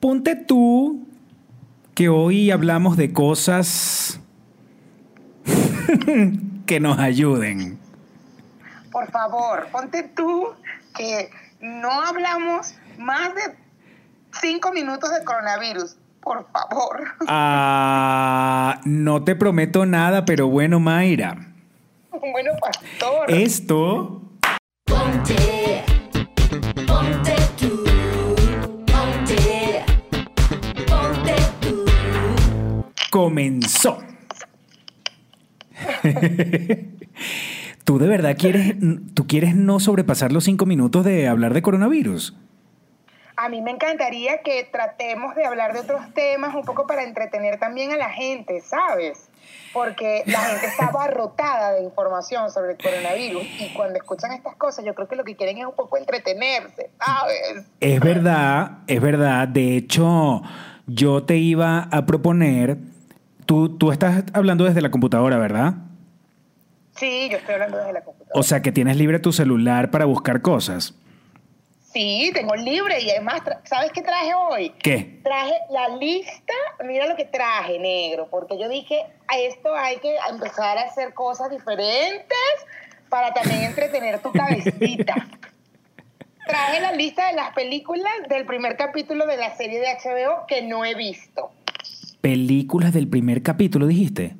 Ponte tú que hoy hablamos de cosas que nos ayuden. Por favor, ponte tú que no hablamos más de cinco minutos de coronavirus. Por favor. Ah, no te prometo nada, pero bueno, Mayra. Bueno, pastor. Esto Ponte, ponte comenzó. ¿Tú de verdad quieres, tú quieres no sobrepasar los cinco minutos de hablar de coronavirus? A mí me encantaría que tratemos de hablar de otros temas un poco para entretener también a la gente, ¿sabes? Porque la gente está abarrotada de información sobre el coronavirus y cuando escuchan estas cosas yo creo que lo que quieren es un poco entretenerse, ¿sabes? Es verdad, es verdad. De hecho, yo te iba a proponer, tú, tú estás hablando desde la computadora, ¿verdad? Sí, yo estoy hablando desde la computadora. O sea, que tienes libre tu celular para buscar cosas. Sí, tengo libre y además, ¿sabes qué traje hoy? ¿Qué? Traje la lista, mira lo que traje, negro, porque yo dije, a esto hay que empezar a hacer cosas diferentes para también entretener tu cabecita. Traje la lista de las películas del primer capítulo de la serie de HBO que no he visto. Películas del primer capítulo, dijiste.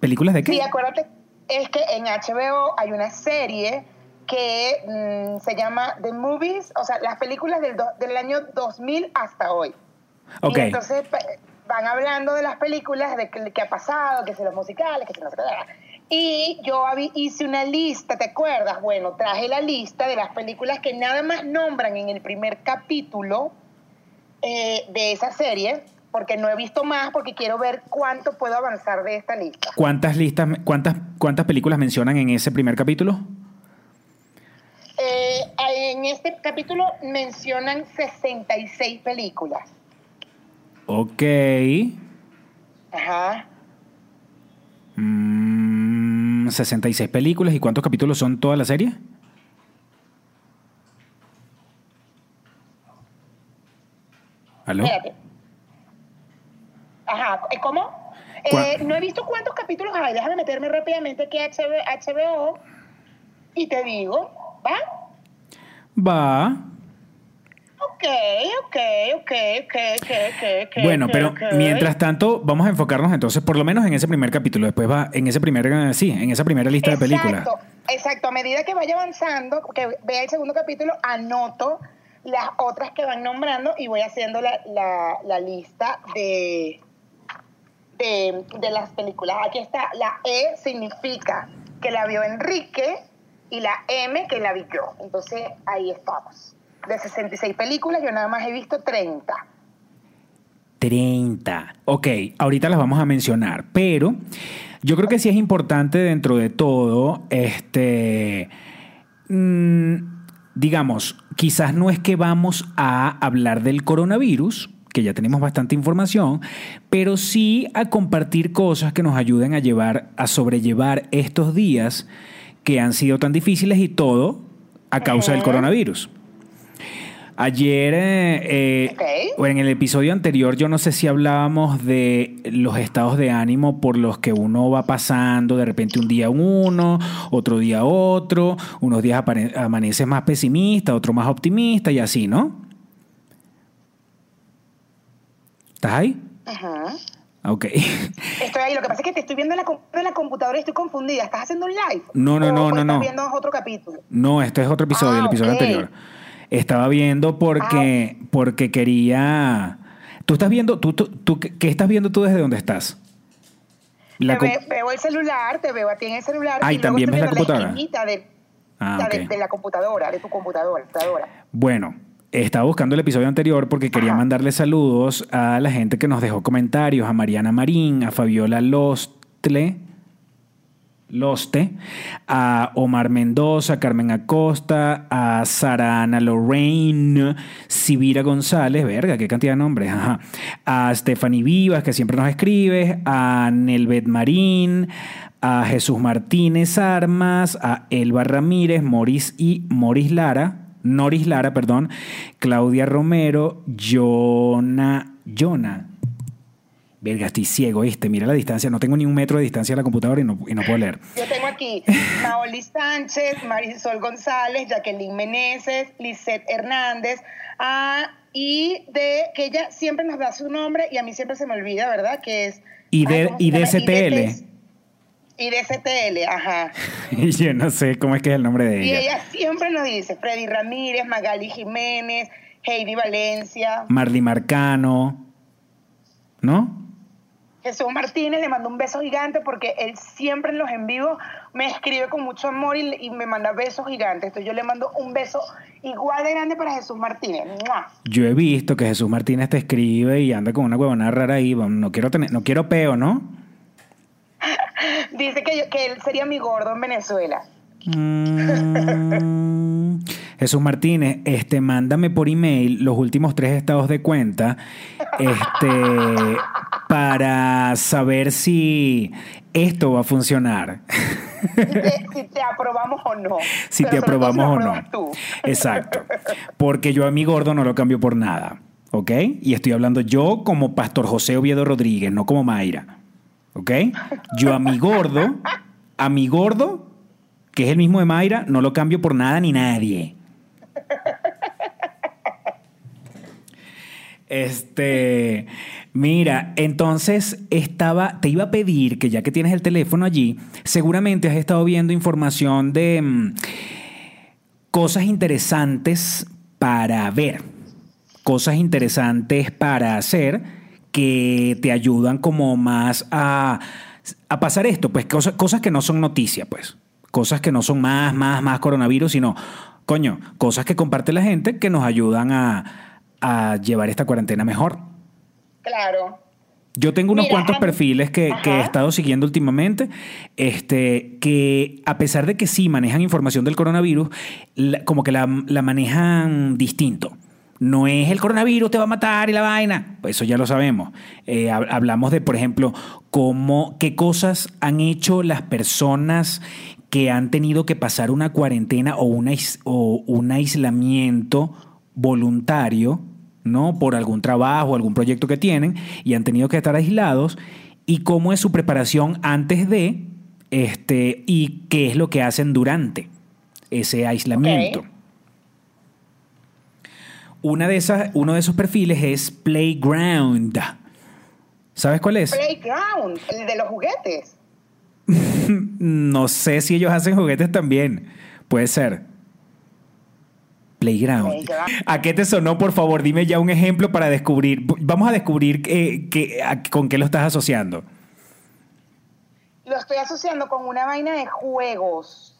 ¿Películas de qué? Sí, acuérdate, es que en HBO hay una serie que mm, se llama The Movies, o sea, las películas del, do- del año 2000 hasta hoy. Ok. Y entonces van hablando de las películas, de qué, qué ha pasado, que si los musicales, que si no sé qué. Y yo hice una lista, ¿te acuerdas? Bueno, traje la lista de las películas que nada más nombran en el primer capítulo eh, de esa serie, porque no he visto más, porque quiero ver cuánto puedo avanzar de esta lista. ¿Cuántas listas, cuántas, cuántas películas mencionan en ese primer capítulo? Eh, en este capítulo mencionan 66 películas. Ok. Ajá. Mm, 66 películas. ¿Y cuántos capítulos son toda la serie? ¿Aló? Espérate. Ajá, ¿eh, ¿cómo? ¿Cuá- Eh, no he visto cuántos capítulos hay. Déjame meterme rápidamente aquí a HBO, y te digo, ¿va? Va. Ok, ok, ok, ok, ok, ok, ok. Bueno, pero mientras tanto, vamos a enfocarnos entonces, por lo menos en ese primer capítulo. Después va en ese primer, eh, sí, en esa primera lista de películas. Exacto, exacto. A medida que vaya avanzando, que vea el segundo capítulo, anoto las otras que van nombrando y voy haciendo la, la- la lista de, de, de las películas. Aquí está, la E significa que la vio Enrique y la M que la vi yo. Entonces, ahí estamos. De 66 películas, yo nada más he visto 30. 30. Ok, ahorita las vamos a mencionar, pero yo creo que sí es importante dentro de todo, este, mm, digamos, quizás no es que vamos a hablar del coronavirus, que ya tenemos bastante información, pero sí a compartir cosas que nos ayuden a llevar, a sobrellevar estos días que han sido tan difíciles y todo a causa del coronavirus. Ayer, eh, eh, o en el episodio anterior, yo no sé si hablábamos de los estados de ánimo por los que uno va pasando, de repente un día uno, otro día otro, unos días amaneces más pesimista, otro más optimista y así, ¿no? ¿Estás ahí? Ajá. Ok. Estoy ahí. Lo que pasa es que te estoy viendo en la, la computadora y estoy confundida. ¿Estás haciendo un live? No, no, ¿O no, no, estás no. viendo otro capítulo? No, este es otro episodio, Ah, el episodio ok. anterior. Estaba viendo porque, porque quería... ¿Tú estás viendo, tú, tú, tú- qué estás viendo tú desde dónde estás? La Te com- ve- veo el celular, te veo a ti en el celular. Ah, ¿y también ves la computadora? esquinita De, Ah, la de- de la computadora, de tu computadora. computadora. Bueno, estaba buscando el episodio anterior porque quería Ajá. mandarle saludos a la gente que nos dejó comentarios, a Mariana Marín, a Fabiola Lostle, Loste, a Omar Mendoza, a Carmen Acosta, a Sara Ana Lorraine, Sibira González, verga, qué cantidad de nombres, ajá. a Stephanie Vivas, que siempre nos escribe, a Nelvet Marín, a Jesús Martínez Armas, a Elba Ramírez, Moris y Moris Lara, Noris Lara, perdón, Claudia Romero, Jona, Jona. Verga, estoy ciego, ¿viste? Mira la distancia, no tengo ni un metro de distancia de la computadora y no, y no puedo leer. Yo tengo aquí Maoli Sánchez, Marisol González, Jacqueline Meneses, Lisette Hernández, ah, y de que ella siempre nos da su nombre y a mí siempre se me olvida, ¿verdad? Que es. Y de- ay, ¿cómo se y de? STL. Y de STL, ajá. Yo no sé cómo es que es el nombre de Y ella. ella siempre nos dice Freddy Ramírez, Magali Jiménez, Heidi Valencia, Marley Marcano, ¿no? Jesús Martínez, le mando un beso gigante porque él siempre en los en vivo me escribe con mucho amor y, y me manda besos gigantes. Entonces yo le mando un beso igual de grande para Jesús Martínez. ¡Mua! Yo he visto que Jesús Martínez te escribe y anda con una huevona rara ahí. No quiero tener, no quiero peo, ¿no? Dice que, él sería mi gordo en Venezuela. Mm, Jesús Martínez, este, mándame por email los últimos tres estados de cuenta, este, para saber si esto va a funcionar. Si te, si te aprobamos o no. si Pero te aprobamos o no. tú. Exacto. Porque yo a mi gordo no lo cambio por nada. ¿Ok? Y estoy hablando yo como Pastor José Oviedo Rodríguez, no como Mayra. ¿Ok? Yo a mi gordo, a mi gordo, que es el mismo de Mayra, no lo cambio por nada ni nadie. Este, mira, entonces estaba, te iba a pedir que ya que tienes el teléfono allí, seguramente has estado viendo información de mm, cosas interesantes para ver, cosas interesantes para hacer que te ayudan como más a, a pasar esto, pues cosas, cosas que no son noticia, pues, cosas que no son más, más, más coronavirus, sino, coño, cosas que comparte la gente que nos ayudan a, a llevar esta cuarentena mejor. Claro. Yo tengo unos Mira, cuantos perfiles que, que he estado siguiendo últimamente, este, que a pesar de que sí manejan información del coronavirus, la- como que la, la manejan distinto. No es el coronavirus te va a matar y la vaina, pues eso ya lo sabemos. Eh, hab- hablamos de, por ejemplo, cómo, qué cosas han hecho las personas que han tenido que pasar una cuarentena o, una, o un aislamiento voluntario, ¿no? Por algún trabajo, algún proyecto que tienen y han tenido que estar aislados y cómo es su preparación antes de este y qué es lo que hacen durante ese aislamiento. Una de esas, uno de esos perfiles es Playground. ¿Sabes cuál es? Playground, el de los juguetes. No sé si ellos hacen juguetes también. Puede ser. Playground. Playground. ¿A qué te sonó, por favor? Dime ya un ejemplo para descubrir. Vamos a descubrir eh, que- a- con qué lo estás asociando. Lo estoy asociando con una vaina de juegos.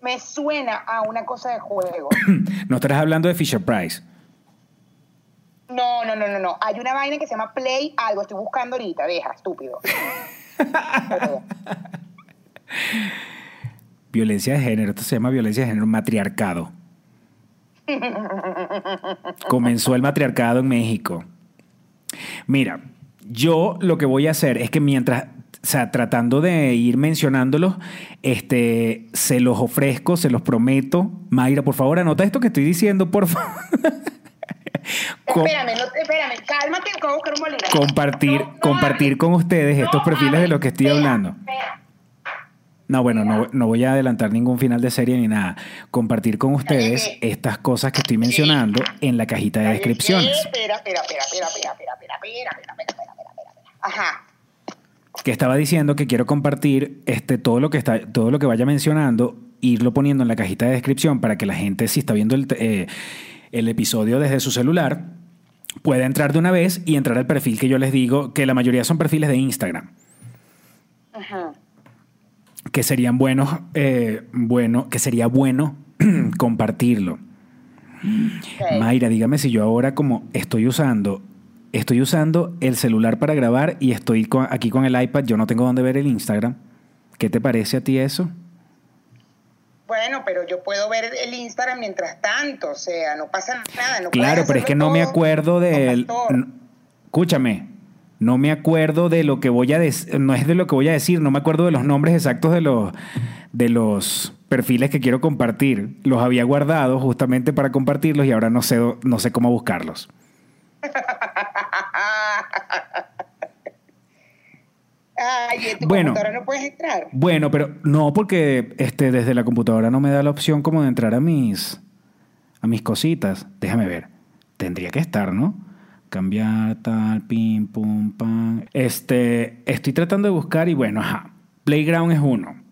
Me suena a una cosa de juegos. No estarás hablando de Fisher Price. No, no, no, no, no. Hay una vaina que se llama Play algo. Estoy buscando ahorita. Deja, estúpido. Violencia de género. Esto se llama violencia de género matriarcado. Comenzó el matriarcado en México. Mira, yo lo que voy a hacer es que mientras, o sea, tratando de ir mencionándolos, este, se los ofrezco, se los prometo. Mayra, por favor, anota esto que estoy diciendo, por favor. Espérame, no, espérame. Cálmate, voy a buscar un bolígrafo. compartir, No, no compartir con ustedes estos perfiles de los que estoy Espera, hablando. espera. No, bueno, no, no voy a adelantar ningún final de serie ni nada. Compartir con ustedes Cállate. estas cosas que estoy mencionando en la cajita de descripciones. Espera, espera, espera, espera, espera, espera, espera, espera, espera, espera, espera, espera, espera. Ajá. Que estaba diciendo que quiero compartir este, todo, lo que está, todo lo que vaya mencionando, irlo poniendo en la cajita de descripción para que la gente, si está viendo el, eh, el episodio desde su celular, pueda entrar de una vez y entrar al perfil que yo les digo, que la mayoría son perfiles de Instagram. Ajá. que serían buenos, eh, bueno, que sería bueno compartirlo. Ok. Mayra, dígame si yo ahora como estoy usando, estoy usando el celular para grabar y estoy con- aquí con el iPad, yo no tengo dónde ver el Instagram. ¿Qué te parece a ti eso? Bueno, pero yo puedo ver el Instagram mientras tanto, o sea, no pasa nada. No claro, pero es que no me acuerdo del... Escúchame, no me acuerdo de lo que voy a decir, no es de lo que voy a decir, no me acuerdo de los nombres exactos de los, de los perfiles que quiero compartir. Los había guardado justamente para compartirlos y ahora no sé, no sé cómo buscarlos. Ay, en tu Bueno. computadora no puedes entrar. Bueno, pero no, porque este, desde la computadora no me da la opción como de entrar a mis, a mis cositas. Déjame ver. Tendría que estar, ¿no? Cambiar tal, pim, pum, pam. Este, estoy tratando de buscar y bueno, ajá. Playground es uno.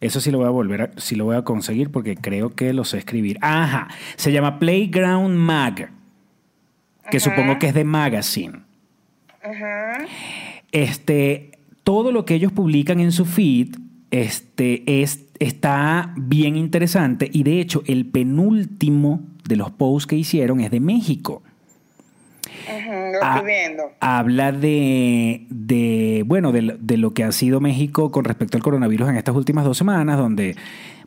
Eso sí lo voy a volver a, sí lo voy a conseguir porque creo que lo sé escribir. Ajá. Se llama Playground Mag. Que supongo que es de magazine. Ajá. Este, todo lo que ellos publican en su feed este, es, está bien interesante y de hecho el penúltimo de los posts que hicieron es de México. Lo Ah, estoy viendo. Habla de, de bueno, de lo que ha sido México con respecto al coronavirus en estas últimas dos semanas, donde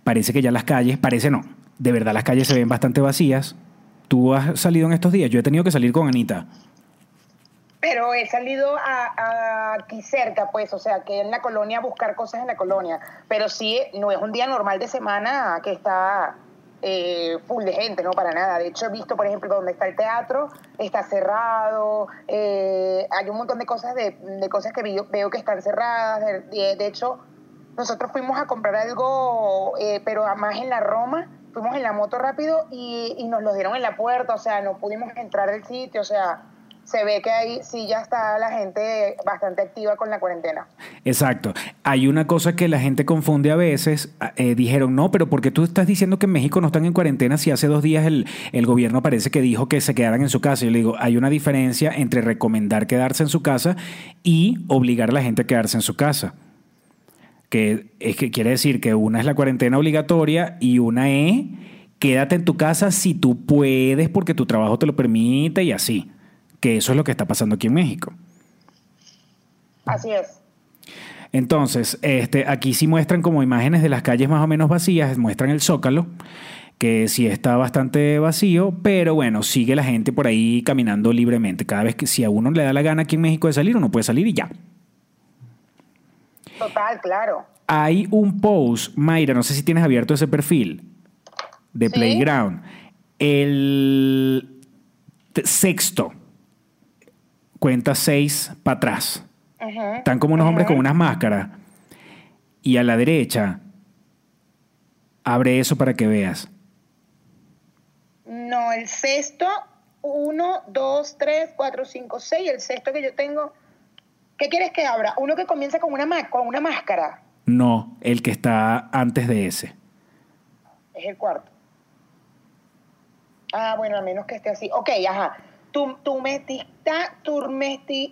parece que ya las calles, parece no, de verdad las calles se ven bastante vacías. Tú has salido en estos días, yo he tenido que salir con Anita. Pero he salido a, aquí cerca, pues, o sea, que en la colonia a buscar cosas en la colonia. Pero sí, no es un día normal de semana que está eh, full de gente, no para nada. De hecho, he visto, por ejemplo, donde está el teatro, está cerrado. eh, hay un montón de cosas de, cosas que veo, que están cerradas. De, hecho, nosotros fuimos a comprar algo, eh, pero más en la Roma. Fuimos en la moto rápido y, y nos lo dieron en la puerta, o sea, no pudimos entrar al sitio, o sea, se ve que ahí sí ya está la gente bastante activa con la cuarentena. Exacto. Hay una cosa que la gente confunde a veces. eh, dijeron, no, pero ¿por qué tú estás diciendo que en México no están en cuarentena si hace dos días el, el gobierno parece que dijo que se quedaran en su casa? Yo le digo, hay una diferencia entre recomendar quedarse en su casa y obligar a la gente a quedarse en su casa. Que es que quiere decir que una es la cuarentena obligatoria y una es quédate en tu casa si tú puedes porque tu trabajo te lo permite y así. Que eso es lo que está pasando aquí en México. Así es. Entonces, este, aquí sí muestran como imágenes de las calles más o menos vacías, muestran el zócalo, que sí está bastante vacío, pero bueno, sigue la gente por ahí caminando libremente. Cada vez que si a uno le da la gana aquí en México de salir, uno puede salir y ya. Total, claro. Hay un post, Mayra, no sé si tienes abierto ese perfil de Sí. Playground. El sexto cuenta seis para atrás. Están como unos hombres con unas máscaras. Y a la derecha, abre eso para que veas. No, el sexto, uno, dos, tres, cuatro, cinco, seis. El sexto que yo tengo. ¿Qué quieres que abra? Uno que comienza con una, con una máscara. No, el que está antes de ese. Es el cuarto. Ah, bueno, a menos que esté así. Ok, ajá.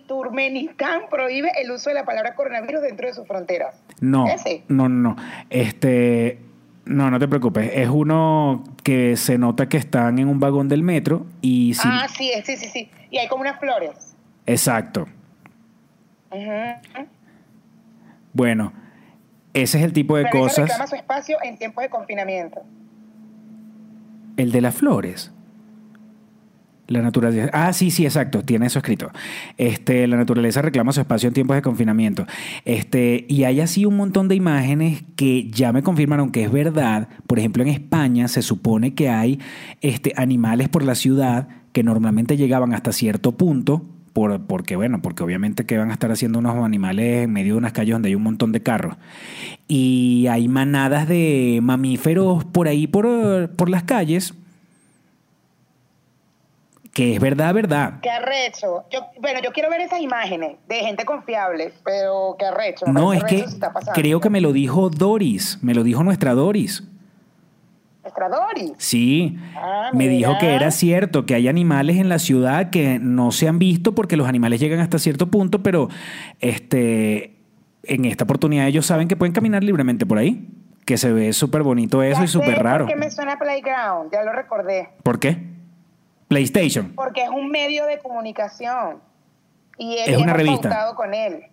Turmenistán prohíbe el uso de la palabra coronavirus dentro de sus fronteras. No, ¿Ese? no, no, no. Este, no, no te preocupes. Es uno que se nota que están en un vagón del metro y sí, Ah, sí, sí, sí, sí. Y hay como unas flores. exacto. Ujú. Bueno, ese es el tipo de Pero cosas. reclama su espacio en tiempos de confinamiento. El de las flores. La naturaleza. Ah, sí, sí, exacto. Tiene eso escrito. Este, la naturaleza reclama su espacio en tiempos de confinamiento. Este, y hay así un montón de imágenes que ya me confirmaron que es verdad. Por ejemplo, en España se supone que hay este, animales por la ciudad que normalmente llegaban hasta cierto punto. Por, porque, bueno, porque obviamente que van a estar haciendo unos animales en medio de unas calles donde hay un montón de carros. Y hay manadas de mamíferos por ahí, por, por las calles, que es verdad, verdad. Qué arrecho. Yo, bueno, yo quiero ver esas imágenes de gente confiable, pero qué arrecho. No, es que está creo que me lo dijo Doris, me lo dijo nuestra Doris. Nuestra Doris. Sí, Ah, me dijo que era cierto, que hay animales en la ciudad que no se han visto porque los animales llegan hasta cierto punto, pero este, en esta oportunidad ellos saben que pueden caminar libremente por ahí, que se ve súper bonito eso Ya y súper raro. qué me suena Playground? Ya lo recordé. ¿Por qué? PlayStation. Porque es un medio de comunicación. Y él Es una revista. con él.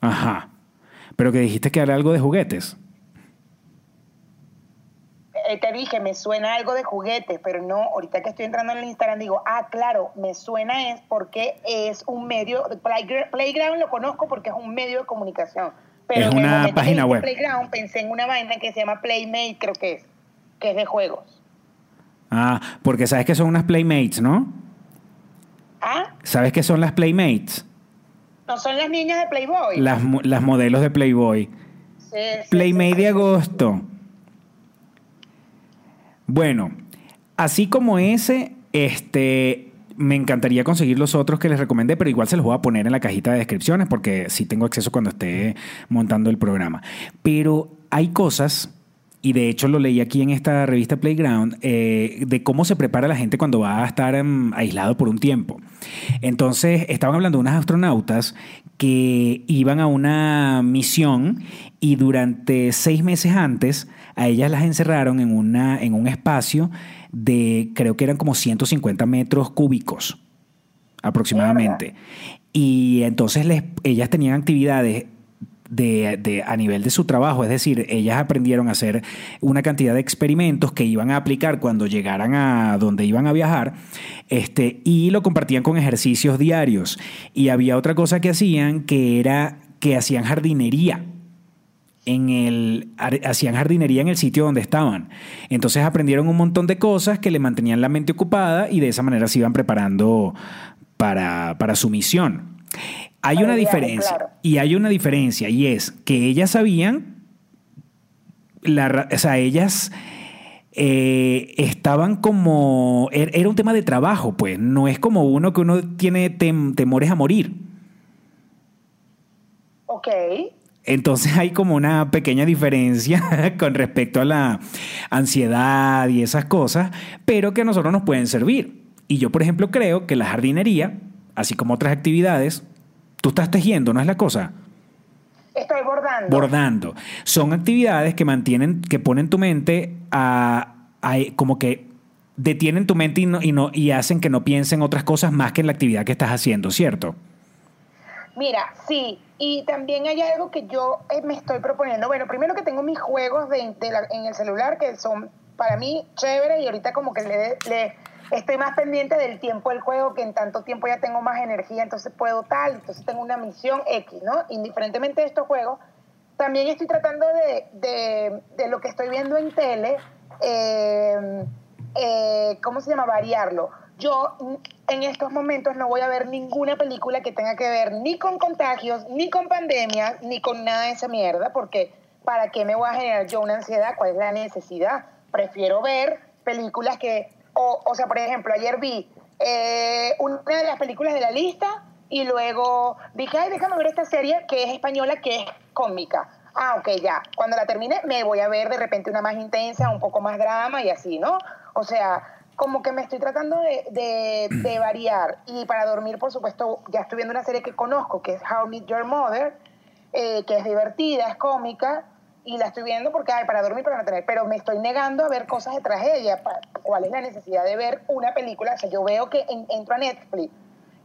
Ajá. Pero que dijiste que era algo de juguetes. Eh, te dije, me suena algo de juguetes, pero no, ahorita que estoy entrando en el Instagram digo, ah, claro, me suena es porque es un medio, Playground, Playground lo conozco porque es un medio de comunicación, Pero Es en el una momento que página dije web. Playground, pensé en una vaina que se llama Playmate, creo que es, que es de juegos. Ah, porque sabes que son unas Playmates, ¿no? ¿Ah? ¿Sabes qué son las Playmates? No son las niñas de Playboy. Las, las modelos de Playboy. Sí, sí, Playmate sí. de agosto. Bueno, así como ese, este, me encantaría conseguir los otros que les recomendé, pero igual se los voy a poner en la cajita de descripciones porque sí tengo acceso cuando esté montando el programa. Pero hay cosas, y de hecho lo leí aquí en esta revista Playground, eh, de cómo se prepara la gente cuando va a estar em, aislado por un tiempo. Entonces, estaban hablando de unas astronautas que iban a una misión y durante seis meses antes a ellas las encerraron en, una, en un espacio de, creo que eran como 150 metros cúbicos aproximadamente. Y entonces les, ellas tenían actividades de, a nivel de su trabajo, es decir, ellas aprendieron a hacer una cantidad de experimentos que iban a aplicar cuando llegaran a donde iban a viajar, este, y lo compartían con ejercicios diarios. Y había otra cosa que hacían que era que hacían jardinería en el hacían jardinería en el sitio donde estaban. Entonces aprendieron un montón de cosas que le mantenían la mente ocupada y de esa manera se iban preparando para, para su misión. Hay una viaje, diferencia claro. y hay una diferencia y es que ellas sabían la, o sea, ellas eh, estaban como er- era un tema de trabajo, pues no es como uno que uno tiene tem- temores a morir. Ok. Entonces hay como una pequeña diferencia con respecto a la ansiedad y esas cosas, pero que a nosotros nos pueden servir. Y yo, por ejemplo, creo que la jardinería, así como otras actividades, tú estás tejiendo, ¿no es la cosa? Estoy bordando. Bordando. Son actividades que mantienen, que ponen tu mente a, a- como que detienen tu mente y, no, y, no, y hacen que no piensen otras cosas más que en la actividad que estás haciendo, ¿cierto? Mira, sí, y también hay algo que yo eh, me estoy proponiendo. Bueno, primero que tengo mis juegos de, de la- en el celular que son para mí chéveres y ahorita como que le, le estoy más pendiente del tiempo del juego, que en tanto tiempo ya tengo más energía, entonces puedo tal, entonces tengo una misión X, ¿no? Indiferentemente de estos juegos, también estoy tratando de, de, lo que estoy viendo en tele, eh, eh, ¿cómo se llama? Variarlo. Yo en estos momentos no voy a ver ninguna película que tenga que ver ni con contagios, ni con pandemias, ni con nada de esa mierda, porque ¿para qué me voy a generar yo una ansiedad? ¿Cuál es la necesidad? Prefiero ver películas que, o, o sea, por ejemplo, ayer vi eh, una de las películas de la lista y luego dije, ay, déjame ver esta serie que es española, que es cómica. Ah, ok, ya. Cuando la termine, me voy a ver de repente una más intensa, un poco más drama y así, ¿no? O sea, como que me estoy tratando de, de- de variar. Y para dormir, por supuesto, ya estoy viendo una serie que conozco, que es How I Met Your Mother, eh, que es divertida, es cómica, y la estoy viendo porque, ay, para dormir, para no tener, pero me estoy negando a ver cosas de tragedia. ¿Cuál es la necesidad de ver una película? O sea, yo veo que en- entro a Netflix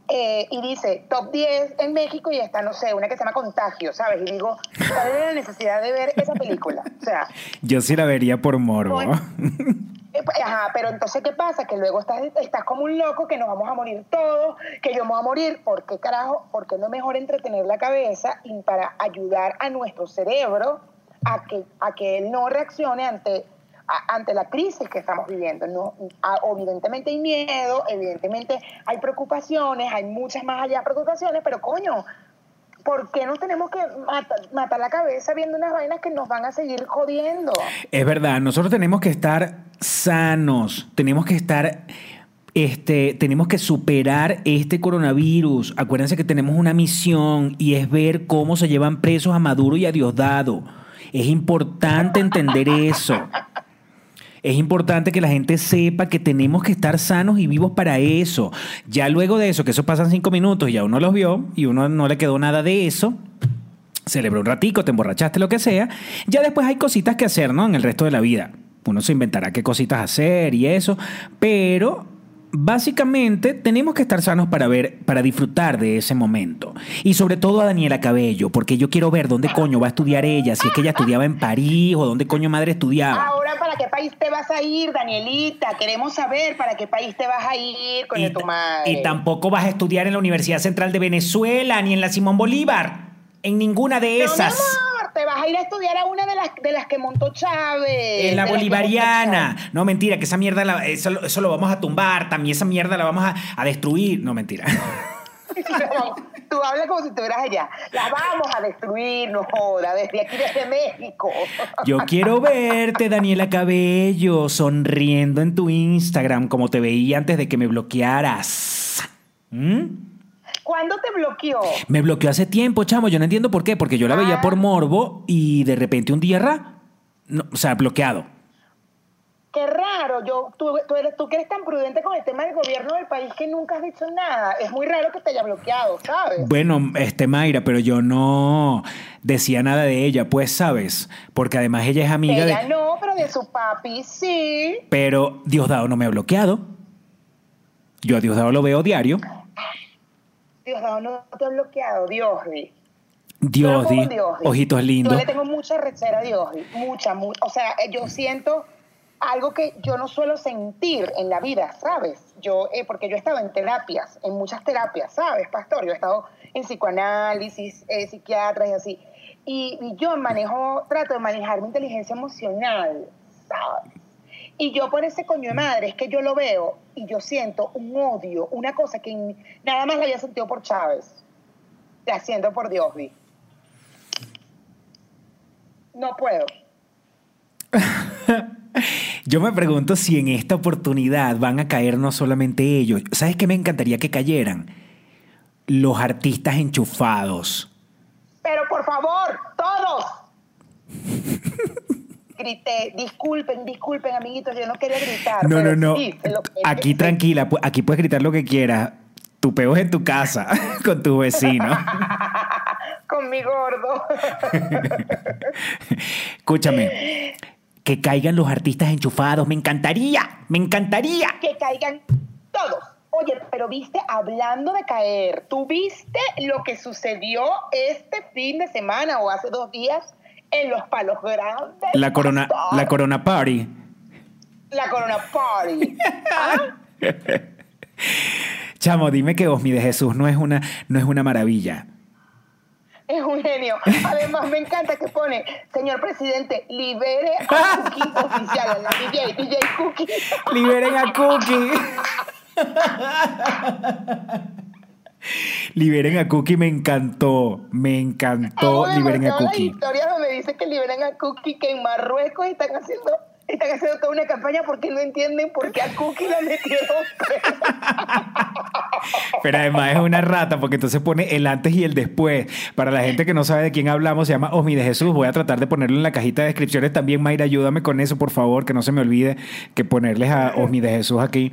eh, y dice top 10 en México y está, no sé, una que se llama Contagio, ¿sabes? Y digo, ¿cuál es la necesidad de ver esa película? O sea, Yo sí la vería por morbo. Bueno. eh, pues, ajá, pero entonces, ¿qué pasa? Que luego estás, estás como un loco, que nos vamos a morir todos, que yo me voy a morir. ¿Por qué carajo? ¿Por qué no es mejor entretener la cabeza y para ayudar a nuestro cerebro a que, a que él no reaccione ante, a- ante la crisis que estamos viviendo? No, evidentemente hay miedo, evidentemente hay preocupaciones, hay muchas más allá preocupaciones, pero coño, ¿por qué nos tenemos que matar, matar la cabeza viendo unas vainas que nos van a seguir jodiendo? Es verdad, nosotros tenemos que estar sanos, tenemos que estar, este, tenemos que superar este coronavirus. Acuérdense que tenemos una misión y es ver cómo se llevan presos a Maduro y a Diosdado. Es importante entender eso. Es importante que la gente sepa que tenemos que estar sanos y vivos para eso. Ya luego de eso, que eso pasan cinco minutos y ya uno los vio y uno no le quedó nada de eso, celebró un ratico, te emborrachaste, lo que sea. Ya después hay cositas que hacer, ¿no? En el resto de la vida. Uno se inventará qué cositas hacer y eso, pero básicamente tenemos que estar sanos para ver, para disfrutar de ese momento. Y sobre todo a Daniela Cabello, porque yo quiero ver dónde coño va a estudiar ella, si es que ella estudiaba en París o dónde coño madre estudiaba. Ahora, ¿para qué país te vas a ir, Danielita? Queremos saber para qué país te vas a ir con Y, tu madre. y tampoco vas a estudiar en la Universidad Central de Venezuela ni en la Simón Bolívar. En ninguna de No, esas. amor, te vas a ir a estudiar a una de las, de las que montó Chávez. En la bolivariana. No, mentira, que esa mierda, la- eso, lo- eso lo vamos a tumbar, también esa mierda la vamos a, a destruir. No, mentira. Chávez. Tú hablas como si estuvieras allá. La vamos a destruir, no joda, desde aquí, desde México. Yo quiero verte, Daniela Cabello, sonriendo en tu Instagram como te veía antes de que me bloquearas. ¿Mm? ¿Cuándo te bloqueó? Me bloqueó hace tiempo, chamo. Yo no entiendo por qué, porque yo la veía Ah. por morbo y de repente un día, ra, no, o sea, bloqueado. Qué raro, yo, tú, tú, eres, tú que eres tan prudente con el tema del gobierno del país que nunca has dicho nada. Es muy raro que te haya bloqueado, ¿sabes? Bueno, este Mayra, pero yo no decía nada de ella, pues, ¿sabes? Porque además ella es amiga Ella de... no, pero de su papi sí. Pero Diosdado no me ha bloqueado. Yo a Diosdado lo veo diario. Dios no te ha bloqueado, Dios Dios, di, Dios ojitos lindos. Yo le tengo mucha rechera a Dios, mucha, mucha. O sea, eh, yo siento algo que yo no suelo sentir en la vida, ¿sabes? Yo, eh, porque yo he estado en terapias, en muchas terapias, ¿sabes, pastor? Yo he estado en psicoanálisis, eh, psiquiatras y así. Y, y yo manejo, trato de manejar mi inteligencia emocional, ¿sabes? Y yo por ese coño de madre es que yo lo veo y yo siento un odio, una cosa que nada más la había sentido por Chávez. La siento por Dios, vi. No puedo. Yo me pregunto si en esta oportunidad van a caer no solamente ellos. ¿Sabes qué me encantaría que cayeran? Los artistas enchufados. Pero por favor, todos. Grité, disculpen, disculpen, amiguitos, yo no quería gritar. No, no, no. sí, Aquí tranquila, aquí puedes gritar lo que quieras. Tu peo es en tu casa, con tu vecino. Con mi gordo. Escúchame, que caigan los artistas enchufados. Me encantaría, me encantaría. que caigan todos. Oye, pero viste, hablando de caer, ¿tú viste lo que sucedió este fin de semana o hace dos días en los palos grandes? La corona, pastor? la corona party. La corona party. ¿Ah? Chamo, dime que Osmi de Jesús no es una, no es una maravilla. Es un genio. Además, me encanta que pone, señor presidente, libere a Cookie oficial, a la DJ, DJ Cookie. Liberen a Cookie. Liberen a Cookie, me encantó. Me encantó. Liberen a las Cookie. historias donde dice que liberan a Cookie, que en Marruecos están haciendo, están haciendo toda una campaña porque no entienden por qué a Cookie la metieron. Pero además es una rata porque entonces pone el antes y el después. Para la gente que no sabe de quién hablamos, se llama Osmi de Jesús. Voy a tratar de ponerlo en la cajita de descripciones también. Mayra, ayúdame con eso, por favor, que no se me olvide que ponerles a Osmi de Jesús aquí.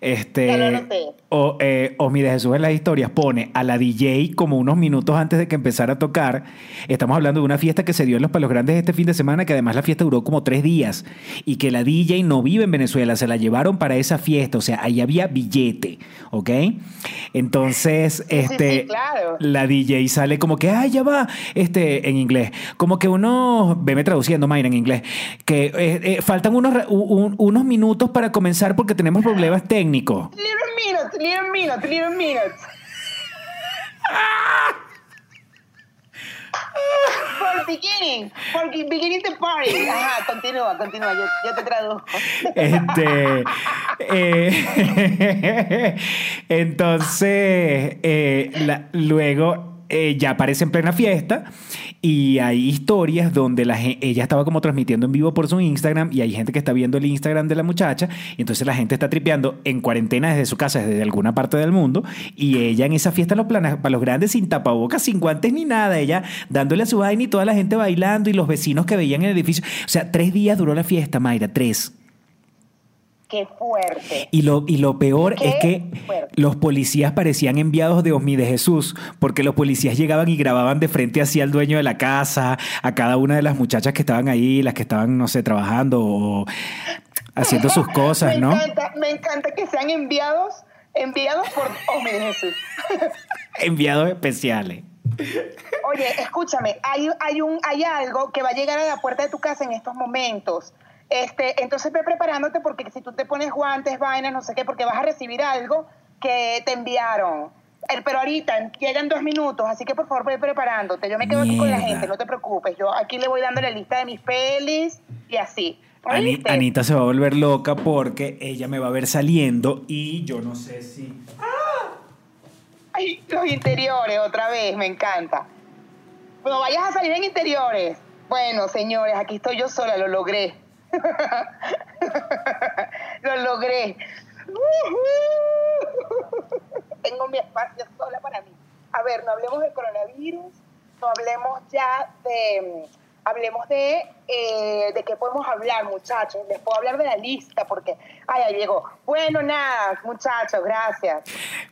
Este, Ya lo. O, eh, Osmi de Jesús en las historias pone a la DJ como unos minutos antes de que empezara a tocar. Estamos hablando de una fiesta que se dio en Los Palos Grandes este fin de semana, que además la fiesta duró como tres días y que la DJ no vive en Venezuela, se la llevaron para esa fiesta, o sea, ahí había billete, ¿ok? Entonces, este, sí, claro. la DJ sale como que, ay, ya va, este, en inglés, como que unos, veme traduciendo, Mayra, en inglés, que eh, eh, faltan unos, un- unos minutos para comenzar porque tenemos problemas técnicos. Little minutes, little minutes, little minutes. For beginning, for beginning the party. Ajá, continúa, continúa, yo, yo te traduzco. Este, eh, entonces, eh, la- luego eh, ya aparece en plena fiesta y hay historias donde la, ella estaba como transmitiendo en vivo por su Instagram y hay gente que está viendo el Instagram de la muchacha y entonces la gente está tripeando en cuarentena desde su casa, desde alguna parte del mundo y ella en esa fiesta los planes, para los grandes sin tapabocas, sin guantes ni nada, ella dándole a su vaina y toda la gente bailando y los vecinos que veían el edificio. O sea, tres días duró la fiesta, Mayra, tres. Qué fuerte. Y lo, y lo peor Qué es que fuerte. los policías parecían enviados de Osmi de Jesús, porque los policías llegaban y grababan de frente así al dueño de la casa, a cada una de las muchachas que estaban ahí, las que estaban, no sé, trabajando o haciendo sus cosas, me ¿no? Encanta, me encanta que sean enviados, enviados por oh, mi Jesús. Enviados especiales. Oye, escúchame, hay, hay, un, hay algo que va a llegar a la puerta de tu casa en estos momentos. Este, entonces ve preparándote porque si tú te pones guantes, vainas, no sé qué, porque vas a recibir algo que te enviaron. El- pero ahorita llegan dos minutos, así que por favor ve preparándote. Yo me quedo aquí con la gente, no te preocupes. Yo aquí le voy dando la lista de mis pelis y así. Anita se va a volver loca porque ella me va a ver saliendo y yo no sé si... Ay, los interiores, otra vez, me encanta. No vayas a salir en interiores. Bueno, señores, aquí estoy yo sola, lo logré. lo logré. Tengo mi espacio sola para mí. A ver, no hablemos del coronavirus, no hablemos ya de... mm, Hablemos de, eh, de qué podemos hablar, muchachos. Les puedo hablar de la lista porque, ay, ya llegó. Bueno, nada, muchachos, gracias.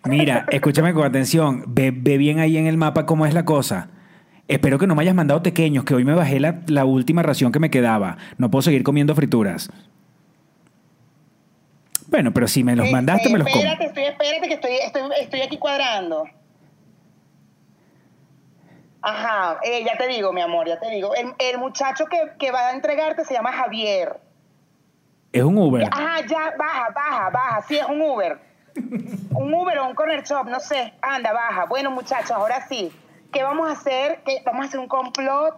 Mira, escúchame con atención, ve, ve bien ahí en el mapa cómo es la cosa. Espero que no me hayas mandado pequeños, que hoy me bajé la, la última ración que me quedaba. No puedo seguir comiendo frituras. Bueno, pero si me los mandaste, me los como. Espérate, estoy, espérate, que estoy, estoy, estoy aquí cuadrando. Ajá, eh, ya te digo, mi amor, ya te digo. El, el muchacho que, que va a entregarte se llama Javier. Es un Uber. Ajá, ya, baja, baja, baja. Sí, es un Uber. Un Uber o un corner shop, no sé. Anda, baja. Bueno, muchachos, ahora sí. ¿Qué vamos a hacer? ¿Vamos a hacer un complot?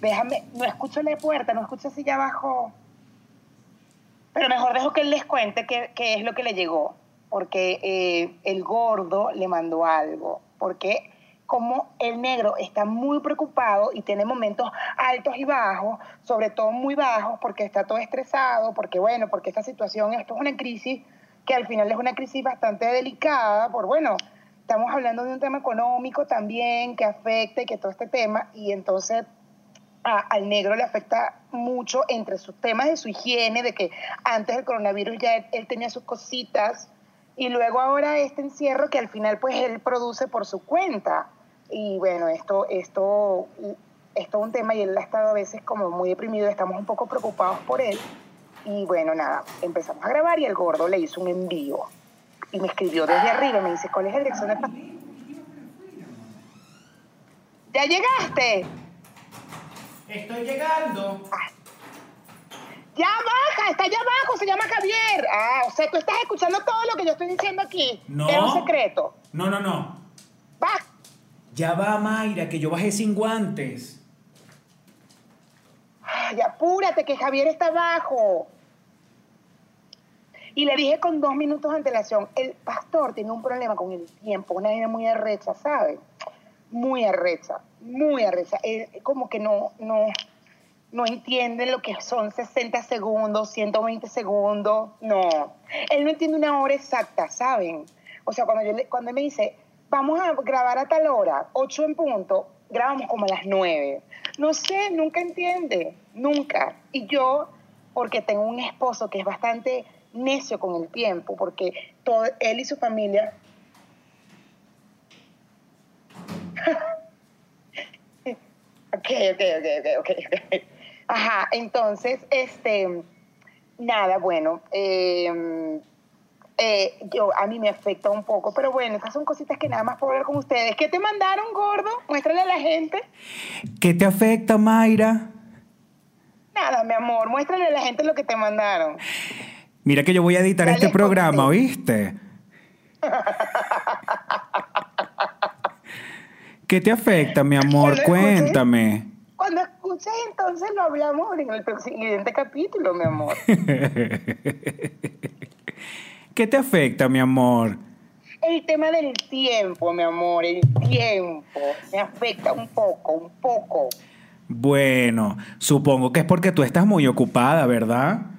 Déjame, no escucho la puerta, no escucho si ya bajó. Pero mejor dejo que él les cuente qué, qué es lo que le llegó. Porque eh, el gordo le mandó algo. Porque como el negro está muy preocupado y tiene momentos altos y bajos, sobre todo muy bajos, porque está todo estresado, porque bueno, porque esta situación, esto es una crisis que al final es una crisis bastante delicada, por bueno, estamos hablando de un tema económico también que afecta y que todo este tema, y entonces al negro le afecta mucho entre sus temas de su higiene, de que antes del coronavirus ya él, él tenía sus cositas y luego ahora este encierro que al final pues él produce por su cuenta. Y bueno, esto, esto, esto es un tema y él ha estado a veces como muy deprimido, estamos un poco preocupados por él. Y bueno, nada, empezamos a grabar y el gordo le hizo un envío. Y me escribió desde arriba, me dice, ¿cuál es la dirección de... pa-?" ¿Ya llegaste? Estoy llegando. Ya baja, está allá abajo, se llama Javier. Ah, o sea, tú estás escuchando todo lo que yo estoy diciendo aquí. No. Es un secreto. No, no, no. Baja. Ya va, Mayra, que yo bajé sin guantes. Ay, apúrate, que Javier está abajo. Y le dije con dos minutos de antelación, el pastor tiene un problema con el tiempo, una vaina muy arrecha, ¿sabes? Muy arrecha, muy arrecha. Él como que no, no, no entiende lo que son 60 segundos, 120 segundos, no. Él no entiende una hora exacta, ¿saben? O sea, cuando, yo cuando él me dice, vamos a grabar a tal hora, 8 en punto, grabamos como a las 9. No sé, nunca entiende, nunca. Y yo, porque tengo un esposo que es bastante necio con el tiempo, porque todo, él y su familia Ok, ok, ok, ok, ok. Ajá, entonces, este, nada, bueno, eh, eh, yo, a mí me afecta un poco, pero bueno, estas son cositas que nada más puedo hablar con ustedes. ¿Qué te mandaron, gordo? Muéstrale a la gente. ¿Qué te afecta, Mayra? Nada, mi amor, muéstrale a la gente lo que te mandaron. Mira que yo voy a editar este programa. ¿oíste? ¿Qué te afecta, mi amor? Cuando Cuéntame. Cuando escuches, entonces lo hablamos en el siguiente capítulo, mi amor. ¿Qué te afecta, mi amor? El tema del tiempo, mi amor, el tiempo me afecta un poco, un poco. Bueno, supongo que es porque tú estás muy ocupada, ¿verdad?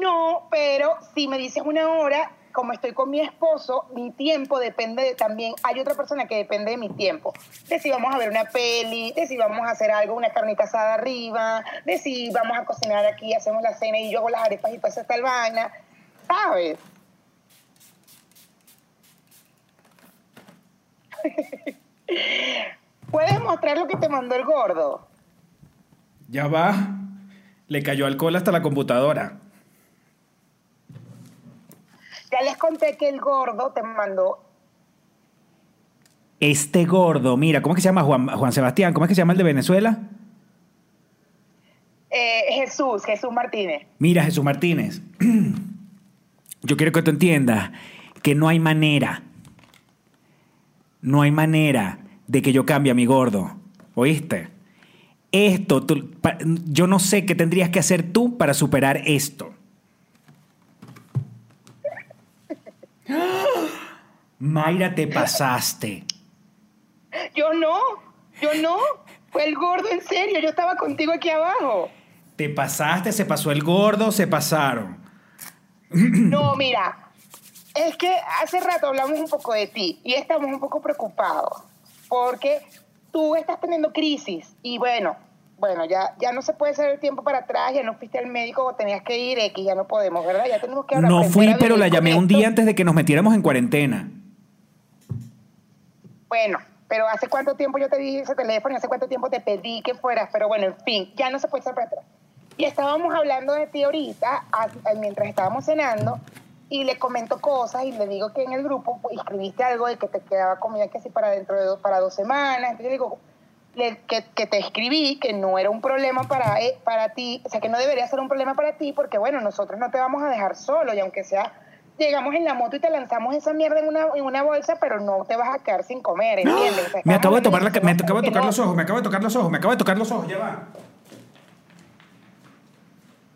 No, pero si me dices una hora, como estoy con mi esposo, mi tiempo depende de también. Hay otra persona que depende de mi tiempo. De si vamos a ver una peli, de si vamos a hacer algo, una carnita asada arriba, de si vamos a cocinar aquí, hacemos la cena y yo hago las arepas y está el vaina. ¿Sabes? ¿Puedes mostrar lo que te mandó el gordo? Ya va. Le cayó alcohol hasta la computadora. Ya les conté que el gordo te mandó Este gordo, mira, ¿cómo es que se llama Juan, Juan Sebastián? ¿Cómo es que se llama el de Venezuela? eh, Jesús, Jesús Martínez. Mira, Jesús Martínez. yo quiero que tú entiendas que no hay manera, no hay manera de que yo cambie a mi gordo. ¿Oíste? Esto, tú- yo no sé qué tendrías que hacer tú para superar esto. Mayra, te pasaste. Yo no, yo no. Fue el gordo, en serio. Yo estaba contigo aquí abajo. Te pasaste, se pasó el gordo, se pasaron. No, mira, es que hace rato hablamos un poco de ti y estamos un poco preocupados porque tú estás teniendo crisis y bueno, bueno, ya, ya no se puede hacer el tiempo para atrás, ya no fuiste al médico o tenías que ir X, ya no podemos, ¿verdad? Ya tenemos que ahora No fui, pero la llamé un día antes de que nos metiéramos en cuarentena. Bueno, pero ¿hace cuánto tiempo yo te di ese teléfono y hace cuánto tiempo te pedí que fueras? Pero bueno, en fin, ya no se puede echar para atrás. Y estábamos hablando de ti ahorita, a- mientras estábamos cenando, y le comento cosas y le digo que en el grupo pues, escribiste algo de que te quedaba comida que sí para dentro de dos, para dos semanas. Entonces yo digo que, que te escribí que no era un problema para, eh, para ti, o sea, que no debería ser un problema para ti, porque bueno, nosotros no te vamos a dejar solo, y aunque sea, llegamos en la moto y te lanzamos esa mierda en una, en una bolsa, pero no te vas a quedar sin comer, ¿entiendes? O sea, Me acabo de tomar la, me acabo de tocar los ojos, me acabo de tocar los ojos, me acabo de tocar los ojos, ya va.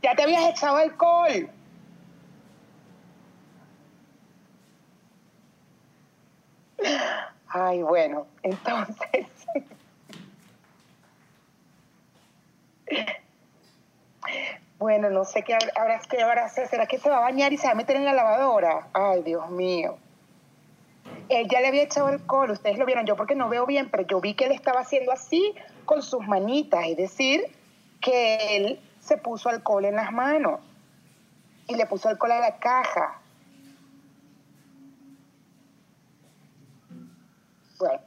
Ya te habías echado alcohol. Ay, bueno, entonces. Bueno, no sé qué habrá- qué habrá hacer. ¿Será que se va a bañar y se va a meter en la lavadora? Ay, Dios mío. Él ya le había echado alcohol, ustedes lo vieron, yo porque no veo bien, pero yo vi que él estaba haciendo así con sus manitas, es decir, que él se puso alcohol en las manos y le puso alcohol a la caja. Bueno,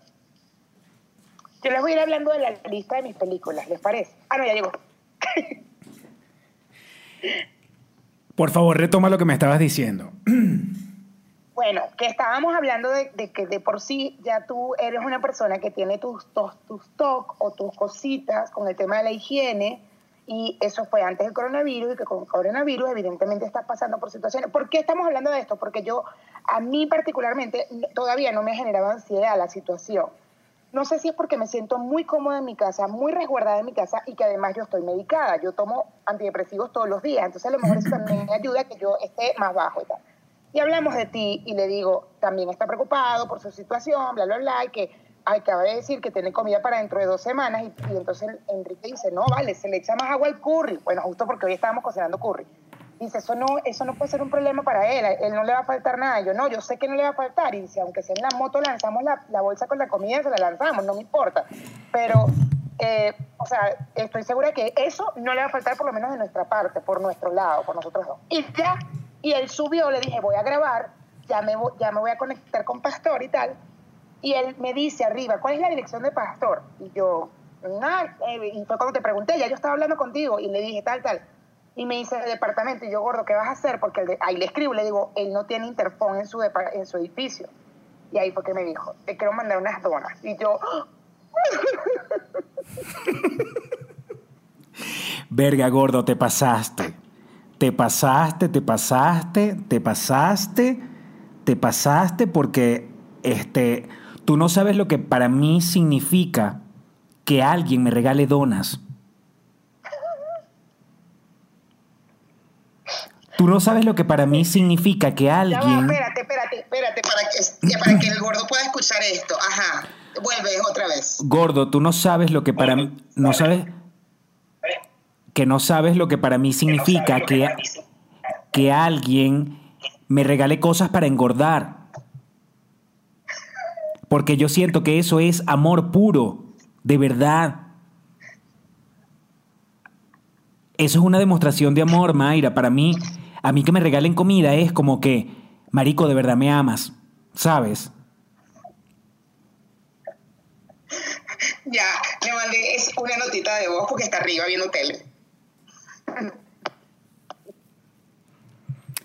yo les voy a ir hablando de la lista de mis películas, ¿les parece? Ah, no, ya llegó. Por favor, retoma lo que me estabas diciendo. Bueno, que estábamos hablando de, de que de por sí ya tú eres una persona que tiene tus, tus, tus TOC o tus cositas con el tema de la higiene y eso fue antes del coronavirus y que con el coronavirus evidentemente estás pasando por situaciones. ¿Por qué estamos hablando de esto? Porque yo, a mí particularmente, todavía no me ha generado ansiedad la situación. No sé si es porque me siento muy cómoda en mi casa, muy resguardada en mi casa y que además yo estoy medicada. Yo tomo antidepresivos todos los días, entonces a lo mejor eso también me ayuda a que yo esté más bajo y tal. Y hablamos de ti y le digo, también está preocupado por su situación, bla, bla, bla, y que acaba de decir que tiene comida para dentro de dos semanas. Y, y entonces Enrique dice, no, vale, se le echa más agua al curry. Bueno, justo porque hoy estábamos cocinando curry. Dice, eso no, eso no puede ser un problema para él, él no le va a faltar nada. Yo no, yo sé que no le va a faltar. Y dice, aunque sea en la moto, lanzamos la, la bolsa con la comida, se la lanzamos, no me importa. Pero, eh, o sea, estoy segura que eso no le va a faltar por lo menos de nuestra parte, por nuestro lado, por nosotros dos. Y ya, y él subió, le dije, voy a grabar, ya me, voy- ya me voy a conectar con Pastor y tal. Y él me dice arriba, ¿cuál es la dirección de Pastor? Y yo, nada, eh, y fue cuando te pregunté, ya yo estaba hablando contigo y le dije tal, tal. Y me dice el departamento, y yo, gordo, ¿qué vas a hacer? Porque ahí le escribo, le digo, él no tiene interfón en su, en su edificio. Y ahí fue que me dijo, te quiero mandar unas donas. Y yo. Verga, gordo, te pasaste. Te pasaste, te pasaste, te pasaste, te pasaste porque este, tú no sabes lo que para mí significa que alguien me regale donas. Tú no sabes lo que para mí significa que ya va, alguien... espérate, espérate, espérate, para que, para que el gordo pueda escuchar esto. Ajá, vuelve otra vez. Gordo, tú no sabes lo que para mí... No sabes... Que no sabes lo que para mí significa que, que alguien me regale cosas para engordar. Porque yo siento que eso es amor puro, de verdad. Eso es una demostración de amor, Mayra. Para mí, a mí que me regalen comida es como que, marico, de verdad me amas, ¿sabes? Ya, le mandé es una notita de voz porque está arriba viendo tele.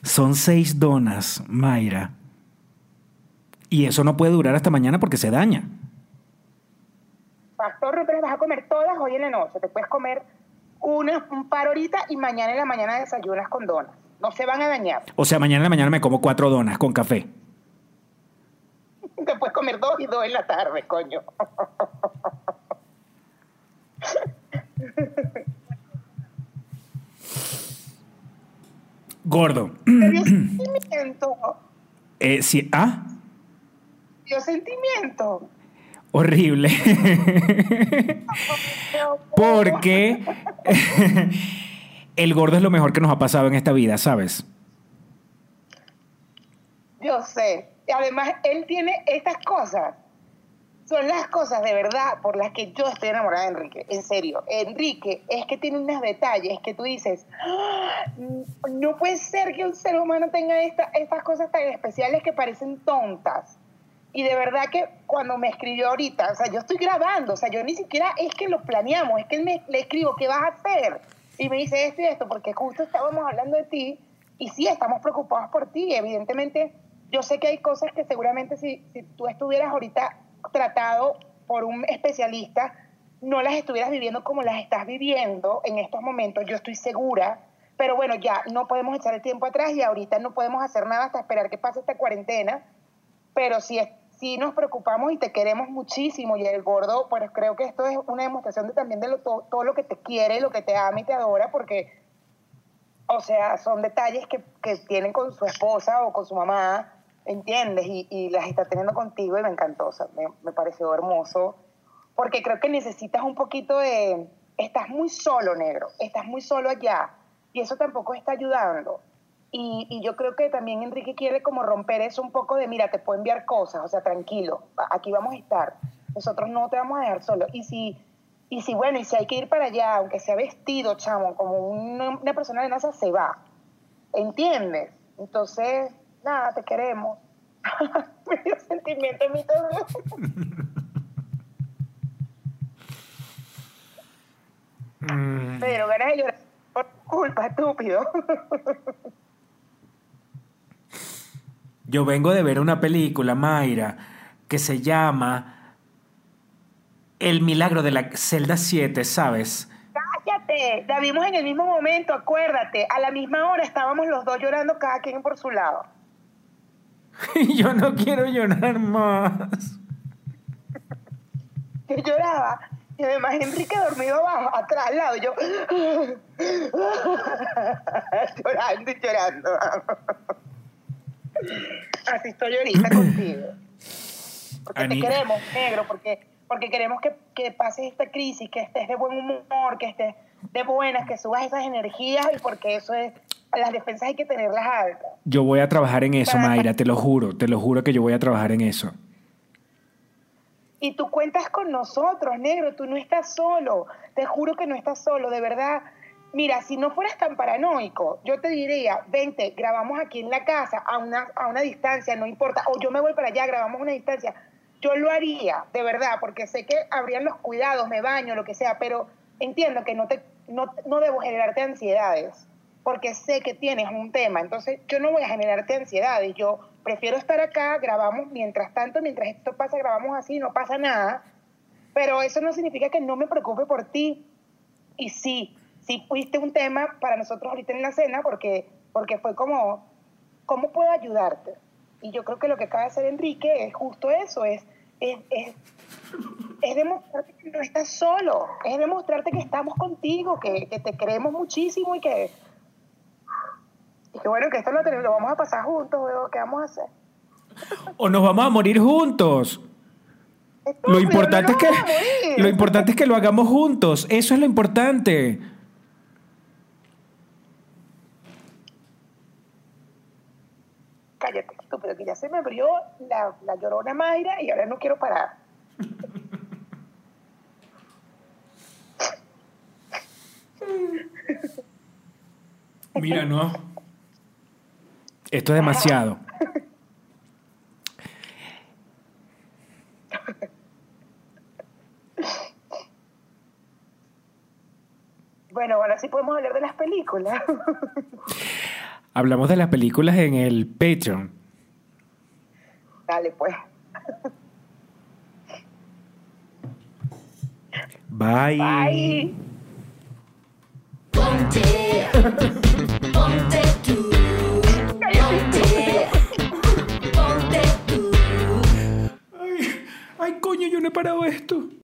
Son seis donas, Mayra. Y eso no puede durar hasta mañana porque se daña. Pastor, no te las vas a comer todas hoy en la noche. Te puedes comer una, un par ahorita y mañana en la mañana desayunas con donas. No se van a dañar. O sea, mañana en la mañana me como cuatro donas con café. Te puedes comer dos y dos en la tarde, coño. Gordo. Sentimiento. Eh, sí, ah, Dio sentimiento. horrible. Porque el gordo es lo mejor que nos ha pasado en esta vida, ¿sabes? Yo sé. Además, él tiene estas cosas. Son las cosas de verdad por las que yo estoy enamorada de Enrique. En serio. Enrique es que tiene unos detalles que tú dices, "Ah, no puede ser que un ser humano tenga esta- estas cosas tan especiales que parecen tontas. Y de verdad que cuando me escribió ahorita, o sea, yo estoy grabando, o sea, yo ni siquiera es que lo planeamos, es que me, le escribo, ¿qué vas a hacer? Y me dice esto y esto, porque justo estábamos hablando de ti y sí, estamos preocupados por ti. Evidentemente, yo sé que hay cosas que seguramente si, si tú estuvieras ahorita tratado por un especialista, no las estuvieras viviendo como las estás viviendo en estos momentos, yo estoy segura. Pero bueno, ya no podemos echar el tiempo atrás y ahorita no podemos hacer nada hasta esperar que pase esta cuarentena pero sí, sí nos preocupamos y te queremos muchísimo y el gordo, pues creo que esto es una demostración de también de lo- to- todo lo que te quiere, lo que te ama y te adora, porque, o sea, son detalles que, que tienen con su esposa o con su mamá, ¿entiendes? Y, y las está teniendo contigo y me encantó, o me, me pareció hermoso, porque creo que necesitas un poquito de, estás muy solo, negro, estás muy solo allá, y eso tampoco está ayudando. Y, y yo creo que también Enrique quiere como romper eso un poco de, mira, te puedo enviar cosas, o sea, tranquilo, aquí vamos a estar, nosotros no te vamos a dejar solo. Y si, y si bueno, y si hay que ir para allá, aunque sea vestido, chamo, como una, una persona de NASA, se va, ¿entiendes? Entonces, nada, te queremos. Me dio sentimiento a mí también. Pero ganas de llorar por culpa, estúpido. Yo vengo de ver una película, Mayra, que se llama El milagro de la celda 7, ¿sabes? Cállate, la vimos en el mismo momento, acuérdate. A la misma hora estábamos los dos llorando, cada quien por su lado. Yo no quiero llorar más. Yo lloraba y además Enrique dormido abajo, atrás, al lado, yo llorando y llorando. Así estoy ahorita contigo. Porque te queremos, negro, porque, porque queremos que, que pases esta crisis, que estés de buen humor, que estés de buenas, que subas esas energías y porque eso es, las defensas hay que tenerlas altas. Yo voy a trabajar en eso, Para- Mayra, te lo juro, te lo juro que yo voy a trabajar en eso. Y tú cuentas con nosotros, negro, tú no estás solo, te juro que no estás solo, de verdad. Mira, si no fueras tan paranoico, yo te diría, vente, grabamos aquí en la casa a una, a una distancia, no importa, o yo me voy para allá, grabamos a una distancia. Yo lo haría, de verdad, porque sé que habrían los cuidados, me baño, lo que sea, pero entiendo que no, te, no, no debo generarte ansiedades, porque sé que tienes un tema, entonces yo no voy a generarte ansiedades, yo prefiero estar acá, grabamos mientras tanto, mientras esto pasa, grabamos así, no pasa nada, pero eso no significa que no me preocupe por ti. Y sí, sí fuiste un tema para nosotros ahorita en la cena porque, porque fue como, ¿cómo puedo ayudarte? Y yo creo que lo que acaba de hacer Enrique es justo eso, es, es, es, es demostrarte que no estás solo, es demostrarte que estamos contigo, que, que te queremos muchísimo y que, y que bueno, que esto lo, tenemos- lo vamos a pasar juntos, weón, ¿qué vamos a hacer? O nos vamos a morir juntos. Lo importante, no es que, lo importante es que lo hagamos juntos. Eso es lo importante. Cállate, estúpido, que ya se me abrió la, la llorona Mayra y ahora no quiero parar. Mira, no. Esto es demasiado. Bueno, ahora sí podemos hablar de las películas. Hablamos de las películas en el Patreon. Dale, pues. Bye. Bye. Ponte, ponte tú. Ponte, ponte tú. Ay, ay, coño, yo no he parado esto.